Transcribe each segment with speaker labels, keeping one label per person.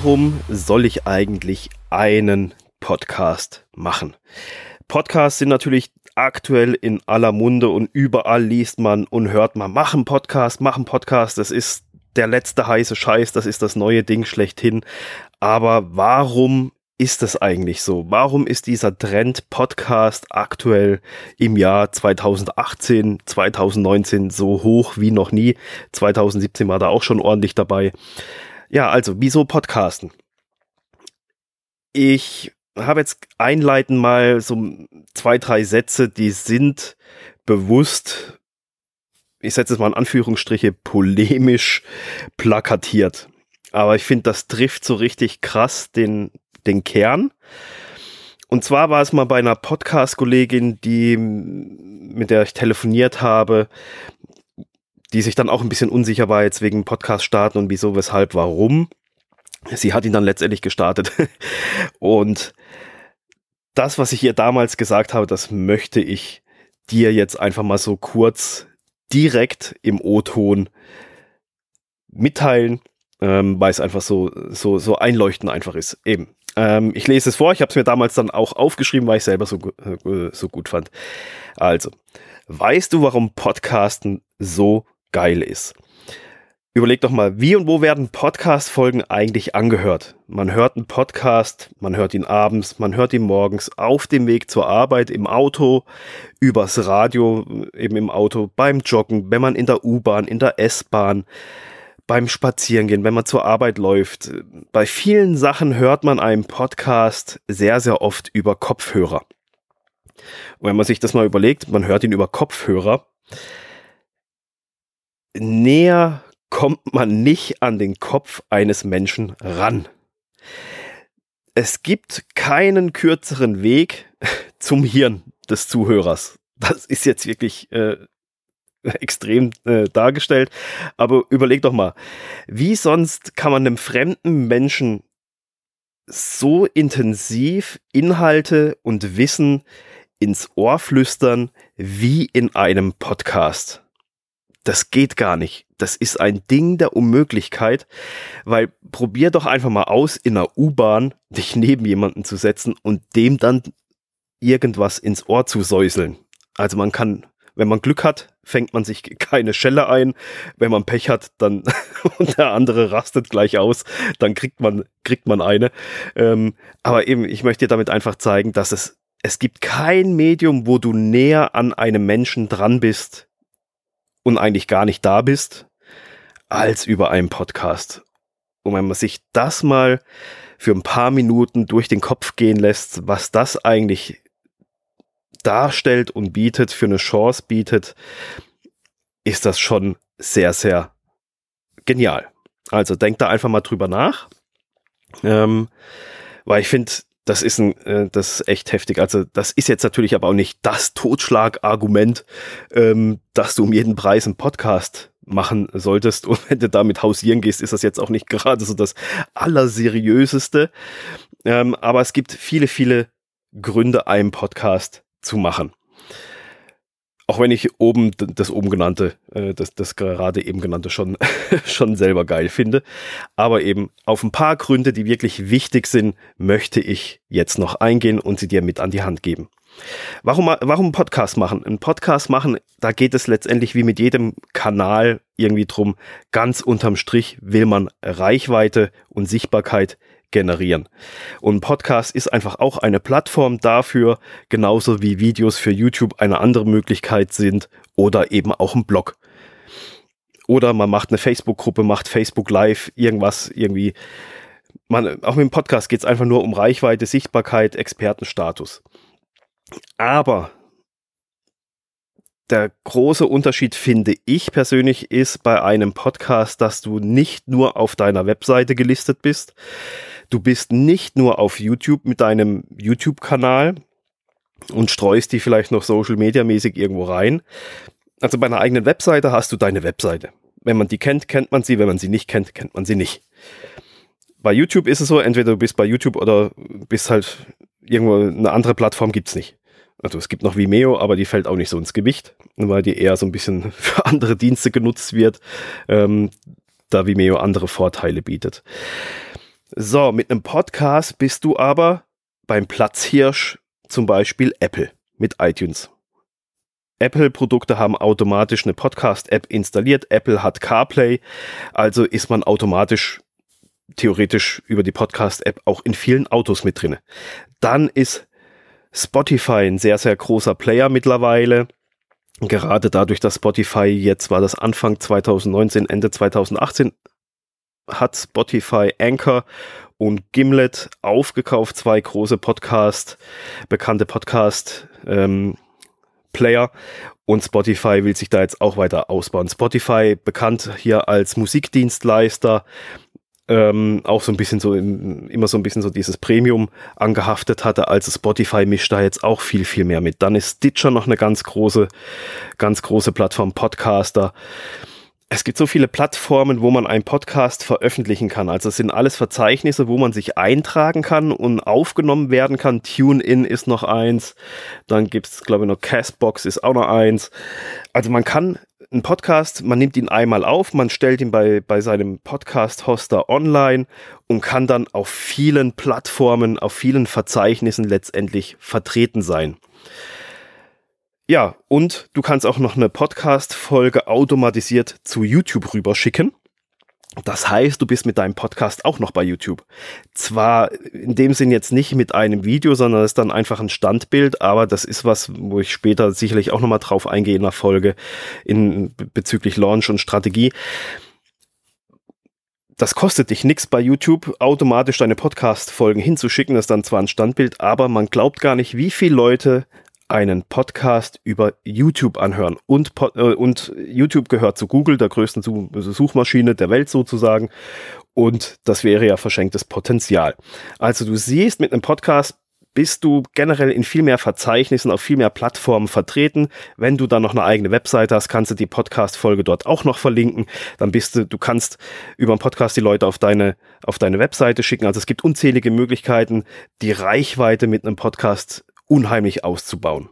Speaker 1: Warum soll ich eigentlich einen Podcast machen? Podcasts sind natürlich aktuell in aller Munde und überall liest man und hört man, machen Podcast, machen Podcast, das ist der letzte heiße Scheiß, das ist das neue Ding schlechthin. Aber warum ist es eigentlich so? Warum ist dieser Trend Podcast aktuell im Jahr 2018, 2019 so hoch wie noch nie? 2017 war da auch schon ordentlich dabei. Ja, also, wieso Podcasten? Ich habe jetzt einleitend mal so zwei, drei Sätze, die sind bewusst, ich setze es mal in Anführungsstriche, polemisch plakatiert. Aber ich finde, das trifft so richtig krass den, den Kern. Und zwar war es mal bei einer Podcast-Kollegin, die, mit der ich telefoniert habe, die sich dann auch ein bisschen unsicher war jetzt wegen Podcast starten und wieso, weshalb, warum. Sie hat ihn dann letztendlich gestartet. und das, was ich ihr damals gesagt habe, das möchte ich dir jetzt einfach mal so kurz direkt im O-Ton mitteilen, ähm, weil es einfach so, so, so einleuchtend einfach ist. Eben. Ähm, ich lese es vor, ich habe es mir damals dann auch aufgeschrieben, weil ich selber so, äh, so gut fand. Also, weißt du, warum Podcasten so geil ist? Überleg doch mal, wie und wo werden Podcast-Folgen eigentlich angehört? Man hört einen Podcast, man hört ihn abends, man hört ihn morgens auf dem Weg zur Arbeit, im Auto, übers Radio, eben im Auto, beim Joggen, wenn man in der U-Bahn, in der S-Bahn, beim Spazierengehen, wenn man zur Arbeit läuft. Bei vielen Sachen hört man einen Podcast sehr, sehr oft über Kopfhörer. Und wenn man sich das mal überlegt, man hört ihn über Kopfhörer, näher kommt man nicht an den Kopf eines Menschen ran. Es gibt keinen kürzeren Weg zum Hirn des Zuhörers. Das ist jetzt wirklich äh, extrem äh, dargestellt. Aber überleg doch mal, wie sonst kann man einem fremden Menschen so intensiv Inhalte und Wissen ins Ohr flüstern wie in einem Podcast? Das geht gar nicht. Das ist ein Ding der Unmöglichkeit, weil probier doch einfach mal aus, in einer U-Bahn dich neben jemanden zu setzen und dem dann irgendwas ins Ohr zu säuseln. Also man kann wenn man Glück hat, fängt man sich keine Schelle ein. Wenn man Pech hat, dann und der andere rastet gleich aus, dann kriegt man, kriegt man eine. Ähm, aber eben, ich möchte dir damit einfach zeigen, dass es, es gibt kein Medium, wo du näher an einem Menschen dran bist und eigentlich gar nicht da bist, als über einen Podcast. Und wenn man sich das mal für ein paar Minuten durch den Kopf gehen lässt, was das eigentlich darstellt und bietet, für eine Chance bietet, ist das schon sehr, sehr genial. Also denkt da einfach mal drüber nach. Ähm, weil ich finde, das ist ein, äh, das ist echt heftig. Also das ist jetzt natürlich aber auch nicht das Totschlagargument, ähm, dass du um jeden Preis einen Podcast machen solltest. Und wenn du damit hausieren gehst, ist das jetzt auch nicht gerade so das Allerseriöseste. Ähm, aber es gibt viele, viele Gründe, einen Podcast zu machen. Auch wenn ich oben das oben genannte, äh, das, das gerade eben genannte schon, schon selber geil finde. Aber eben auf ein paar Gründe, die wirklich wichtig sind, möchte ich jetzt noch eingehen und sie dir mit an die Hand geben. Warum, warum Podcast machen? Ein Podcast machen, da geht es letztendlich wie mit jedem Kanal irgendwie drum. Ganz unterm Strich will man Reichweite und Sichtbarkeit generieren. Und ein Podcast ist einfach auch eine Plattform dafür, genauso wie Videos für YouTube eine andere Möglichkeit sind oder eben auch ein Blog. Oder man macht eine Facebook-Gruppe, macht Facebook Live, irgendwas irgendwie. Man, auch mit dem Podcast geht es einfach nur um Reichweite, Sichtbarkeit, Expertenstatus. Aber der große Unterschied, finde ich persönlich, ist bei einem Podcast, dass du nicht nur auf deiner Webseite gelistet bist, Du bist nicht nur auf YouTube mit deinem YouTube-Kanal und streust die vielleicht noch Social Media mäßig irgendwo rein. Also bei einer eigenen Webseite hast du deine Webseite. Wenn man die kennt, kennt man sie. Wenn man sie nicht kennt, kennt man sie nicht. Bei YouTube ist es so, entweder du bist bei YouTube oder bist halt irgendwo eine andere Plattform gibt's nicht. Also es gibt noch Vimeo, aber die fällt auch nicht so ins Gewicht, weil die eher so ein bisschen für andere Dienste genutzt wird, ähm, da Vimeo andere Vorteile bietet. So, mit einem Podcast bist du aber beim Platzhirsch zum Beispiel Apple mit iTunes. Apple-Produkte haben automatisch eine Podcast-App installiert. Apple hat CarPlay, also ist man automatisch theoretisch über die Podcast-App auch in vielen Autos mit drin. Dann ist Spotify ein sehr, sehr großer Player mittlerweile. Gerade dadurch, dass Spotify jetzt war das Anfang 2019, Ende 2018, hat Spotify Anchor und Gimlet aufgekauft, zwei große Podcast, bekannte Podcast ähm, Player und Spotify will sich da jetzt auch weiter ausbauen. Spotify bekannt hier als Musikdienstleister, ähm, auch so ein bisschen so im, immer so ein bisschen so dieses Premium angehaftet hatte. Also Spotify mischt da jetzt auch viel, viel mehr mit. Dann ist Stitcher noch eine ganz große, ganz große Plattform, Podcaster. Es gibt so viele Plattformen, wo man einen Podcast veröffentlichen kann. Also es sind alles Verzeichnisse, wo man sich eintragen kann und aufgenommen werden kann. TuneIn ist noch eins. Dann gibt es, glaube ich, noch Castbox ist auch noch eins. Also man kann einen Podcast, man nimmt ihn einmal auf, man stellt ihn bei, bei seinem Podcast-Hoster online und kann dann auf vielen Plattformen, auf vielen Verzeichnissen letztendlich vertreten sein. Ja, und du kannst auch noch eine Podcast-Folge automatisiert zu YouTube rüberschicken. Das heißt, du bist mit deinem Podcast auch noch bei YouTube. Zwar in dem Sinn jetzt nicht mit einem Video, sondern es ist dann einfach ein Standbild, aber das ist was, wo ich später sicherlich auch nochmal drauf eingehe in der Folge in, bezüglich Launch und Strategie. Das kostet dich nichts bei YouTube, automatisch deine Podcast-Folgen hinzuschicken. Das ist dann zwar ein Standbild, aber man glaubt gar nicht, wie viele Leute einen Podcast über YouTube anhören. Und, äh, und YouTube gehört zu Google, der größten Suchmaschine der Welt sozusagen. Und das wäre ja verschenktes Potenzial. Also du siehst, mit einem Podcast bist du generell in viel mehr Verzeichnissen, auf viel mehr Plattformen vertreten. Wenn du dann noch eine eigene Webseite hast, kannst du die Podcast-Folge dort auch noch verlinken. Dann bist du, du kannst über einen Podcast die Leute auf deine, auf deine Webseite schicken. Also es gibt unzählige Möglichkeiten, die Reichweite mit einem Podcast unheimlich auszubauen.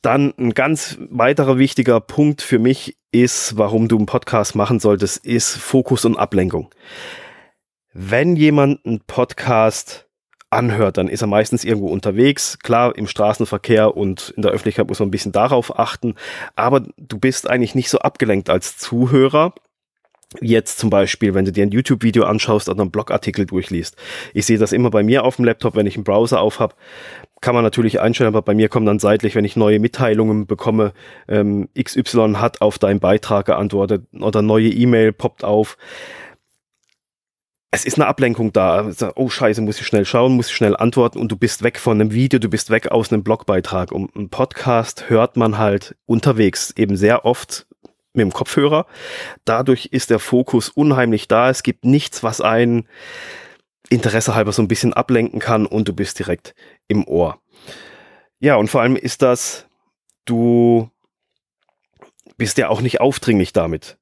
Speaker 1: Dann ein ganz weiterer wichtiger Punkt für mich ist, warum du einen Podcast machen solltest, ist Fokus und Ablenkung. Wenn jemand einen Podcast anhört, dann ist er meistens irgendwo unterwegs. Klar, im Straßenverkehr und in der Öffentlichkeit muss man ein bisschen darauf achten, aber du bist eigentlich nicht so abgelenkt als Zuhörer Jetzt zum Beispiel, wenn du dir ein YouTube-Video anschaust oder einen Blogartikel durchliest. Ich sehe das immer bei mir auf dem Laptop, wenn ich einen Browser auf habe. Kann man natürlich einstellen, aber bei mir kommt dann seitlich, wenn ich neue Mitteilungen bekomme, ähm, XY hat auf deinen Beitrag geantwortet oder neue E-Mail poppt auf. Es ist eine Ablenkung da. Oh scheiße, muss ich schnell schauen, muss ich schnell antworten und du bist weg von einem Video, du bist weg aus einem Blogbeitrag. Und einen Podcast hört man halt unterwegs eben sehr oft mit dem Kopfhörer. Dadurch ist der Fokus unheimlich da. Es gibt nichts, was einen Interesse halber so ein bisschen ablenken kann und du bist direkt im Ohr. Ja, und vor allem ist das, du bist ja auch nicht aufdringlich damit.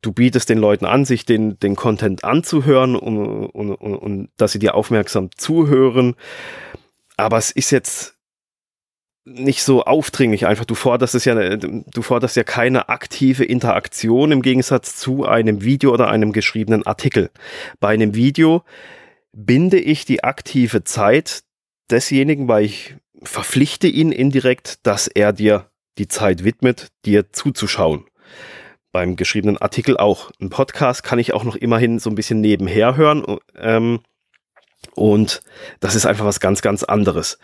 Speaker 1: Du bietest den Leuten an, sich den, den Content anzuhören und, und, und, und dass sie dir aufmerksam zuhören. Aber es ist jetzt nicht so aufdringlich einfach. Du forderst es ja, du forderst ja keine aktive Interaktion im Gegensatz zu einem Video oder einem geschriebenen Artikel. Bei einem Video binde ich die aktive Zeit desjenigen, weil ich verpflichte ihn indirekt, dass er dir die Zeit widmet, dir zuzuschauen. Beim geschriebenen Artikel auch. Ein Podcast kann ich auch noch immerhin so ein bisschen nebenher hören. Ähm, und das ist einfach was ganz, ganz anderes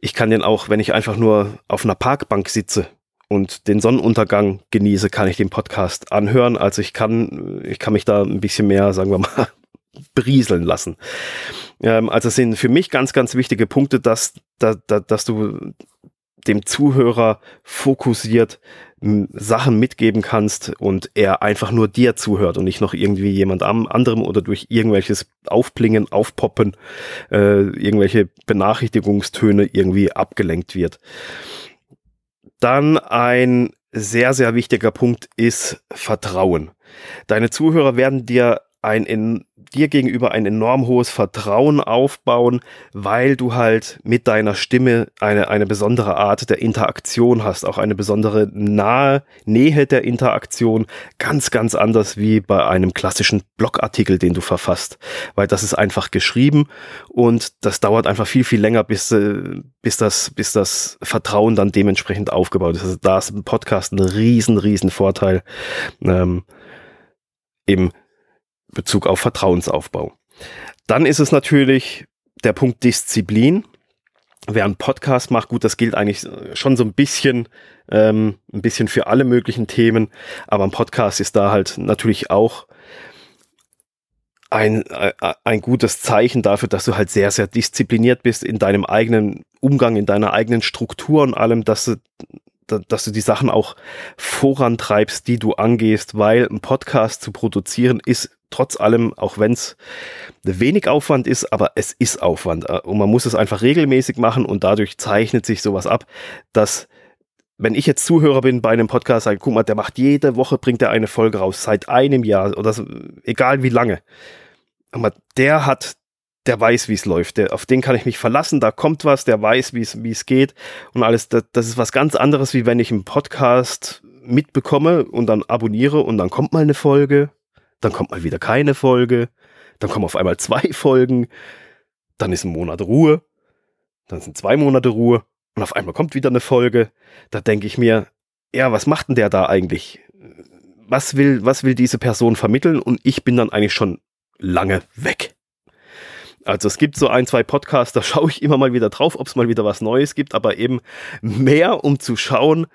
Speaker 1: ich kann den auch, wenn ich einfach nur auf einer Parkbank sitze und den Sonnenuntergang genieße, kann ich den Podcast anhören. Also ich kann, ich kann mich da ein bisschen mehr, sagen wir mal, berieseln lassen. Ähm, also es sind für mich ganz, ganz wichtige Punkte, dass, dass, dass du dem Zuhörer fokussiert Sachen mitgeben kannst und er einfach nur dir zuhört und nicht noch irgendwie jemand anderem oder durch irgendwelches Aufblingen, Aufpoppen, äh, irgendwelche Benachrichtigungstöne irgendwie abgelenkt wird. Dann ein sehr, sehr wichtiger Punkt ist Vertrauen. Deine Zuhörer werden dir ein in, dir gegenüber ein enorm hohes Vertrauen aufbauen, weil du halt mit deiner Stimme eine, eine besondere Art der Interaktion hast, auch eine besondere nahe Nähe der Interaktion, ganz, ganz anders wie bei einem klassischen Blogartikel, den du verfasst, weil das ist einfach geschrieben und das dauert einfach viel, viel länger, bis, äh, bis, das, bis das Vertrauen dann dementsprechend aufgebaut ist. Also da ist ein Podcast ein riesen, riesen Vorteil ähm, im Bezug auf Vertrauensaufbau. Dann ist es natürlich der Punkt Disziplin. Wer einen Podcast macht, gut, das gilt eigentlich schon so ein bisschen, ähm, ein bisschen für alle möglichen Themen, aber ein Podcast ist da halt natürlich auch ein, äh, ein gutes Zeichen dafür, dass du halt sehr, sehr diszipliniert bist in deinem eigenen Umgang, in deiner eigenen Struktur und allem, dass du, dass du die Sachen auch vorantreibst, die du angehst, weil ein Podcast zu produzieren ist trotz allem, auch wenn es wenig Aufwand ist, aber es ist Aufwand. Äh, und man muss es einfach regelmäßig machen und dadurch zeichnet sich sowas ab, dass wenn ich jetzt Zuhörer bin bei einem Podcast, sage, guck mal, der macht jede Woche, bringt er eine Folge raus, seit einem Jahr oder so, egal wie lange. Aber der hat, der weiß, wie es läuft, der, auf den kann ich mich verlassen, da kommt was, der weiß, wie es geht und alles. Das, das ist was ganz anderes, wie wenn ich einen Podcast mitbekomme und dann abonniere und dann kommt mal eine Folge dann kommt mal wieder keine Folge, dann kommen auf einmal zwei Folgen, dann ist ein Monat Ruhe, dann sind zwei Monate Ruhe und auf einmal kommt wieder eine Folge. Da denke ich mir, ja, was macht denn der da eigentlich? Was will, was will diese Person vermitteln? Und ich bin dann eigentlich schon lange weg. Also es gibt so ein, zwei Podcasts, da schaue ich immer mal wieder drauf, ob es mal wieder was Neues gibt, aber eben mehr, um zu schauen,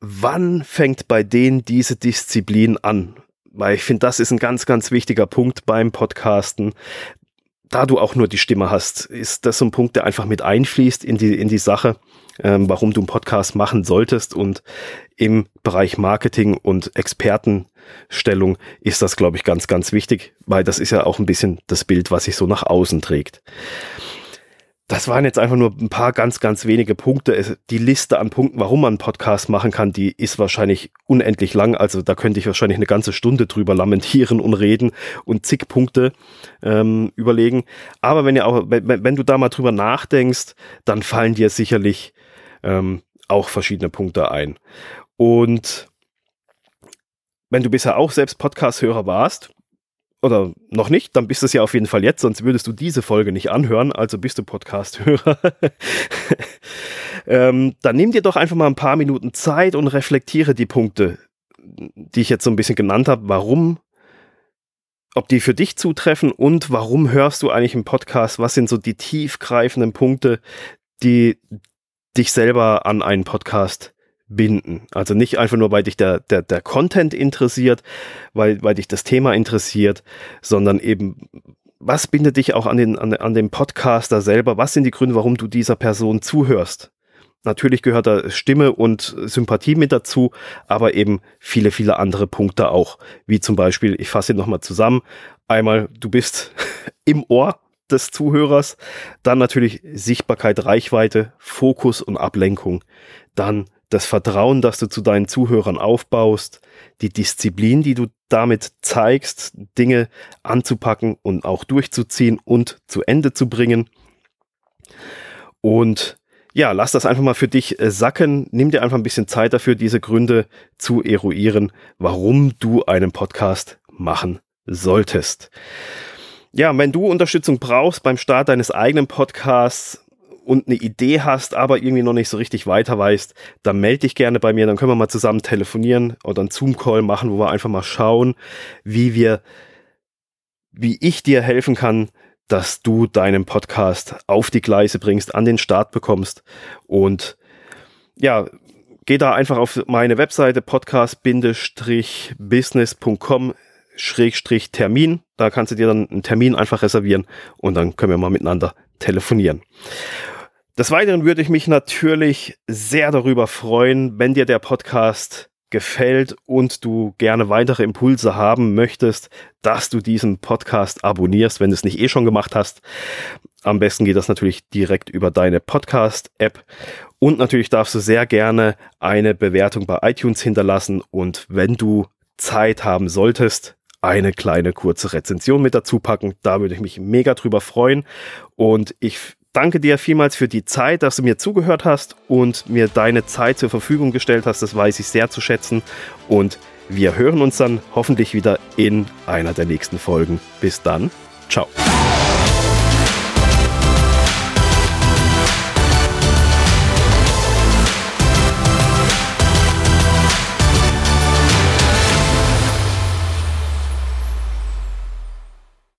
Speaker 1: wann fängt bei denen diese Disziplin an? Weil ich finde, das ist ein ganz, ganz wichtiger Punkt beim Podcasten. Da du auch nur die Stimme hast, ist das so ein Punkt, der einfach mit einfließt in die, in die Sache, ähm, warum du einen Podcast machen solltest. Und im Bereich Marketing und Expertenstellung ist das, glaube ich, ganz, ganz wichtig, weil das ist ja auch ein bisschen das Bild, was sich so nach außen trägt das waren jetzt einfach nur ein paar ganz, ganz wenige Punkte. Die Liste an Punkten, warum man einen Podcast machen kann, die ist wahrscheinlich unendlich lang. Also da könnte ich wahrscheinlich eine ganze Stunde drüber lamentieren und reden und zig Punkte ähm, überlegen. Aber wenn, ihr auch, wenn, wenn, du da mal drüber nachdenkst, dann fallen dir sicherlich ähm, auch verschiedene Punkte ein. Und wenn du bisher auch selbst Podcast-Hörer warst, oder noch nicht, dann bist du es ja auf jeden Fall jetzt, sonst würdest du diese Folge nicht anhören, also bist du Podcast-Hörer. ähm, dann nimm dir doch einfach mal ein paar Minuten Zeit und reflektiere die Punkte, die ich jetzt so ein bisschen genannt habe, warum, ob die für dich zutreffen und warum hörst du eigentlich einen Podcast, was sind so die tiefgreifenden Punkte, die dich selber an einen Podcast binden. Also nicht einfach nur, weil dich der, der, der Content interessiert, weil, weil dich das Thema interessiert, sondern eben, was bindet dich auch an den, an, an dem Podcaster selber? Was sind die Gründe, warum du dieser Person zuhörst? Natürlich gehört da Stimme und Sympathie mit dazu, aber eben viele, viele andere Punkte auch. Wie zum Beispiel, ich fasse nochmal zusammen. Einmal, du bist im Ohr des Zuhörers. Dann natürlich Sichtbarkeit, Reichweite, Fokus und Ablenkung. Dann das Vertrauen, das du zu deinen Zuhörern aufbaust, die Disziplin, die du damit zeigst, Dinge anzupacken und auch durchzuziehen und zu Ende zu bringen. Und ja, lass das einfach mal für dich äh, sacken. Nimm dir einfach ein bisschen Zeit dafür, diese Gründe zu eruieren, warum du einen Podcast machen solltest. Ja, wenn du Unterstützung brauchst beim Start deines eigenen Podcasts, und eine Idee hast, aber irgendwie noch nicht so richtig weiter weißt, dann melde dich gerne bei mir, dann können wir mal zusammen telefonieren oder einen Zoom-Call machen, wo wir einfach mal schauen, wie wir, wie ich dir helfen kann, dass du deinen Podcast auf die Gleise bringst, an den Start bekommst und ja, geh da einfach auf meine Webseite podcast-business.com Schrägstrich Termin. Da kannst du dir dann einen Termin einfach reservieren und dann können wir mal miteinander telefonieren. Des Weiteren würde ich mich natürlich sehr darüber freuen, wenn dir der Podcast gefällt und du gerne weitere Impulse haben möchtest, dass du diesen Podcast abonnierst, wenn du es nicht eh schon gemacht hast. Am besten geht das natürlich direkt über deine Podcast-App. Und natürlich darfst du sehr gerne eine Bewertung bei iTunes hinterlassen. Und wenn du Zeit haben solltest, eine kleine kurze Rezension mit dazu packen. Da würde ich mich mega drüber freuen. Und ich danke dir vielmals für die Zeit, dass du mir zugehört hast und mir deine Zeit zur Verfügung gestellt hast. Das weiß ich sehr zu schätzen. Und wir hören uns dann hoffentlich wieder in einer der nächsten Folgen. Bis dann. Ciao.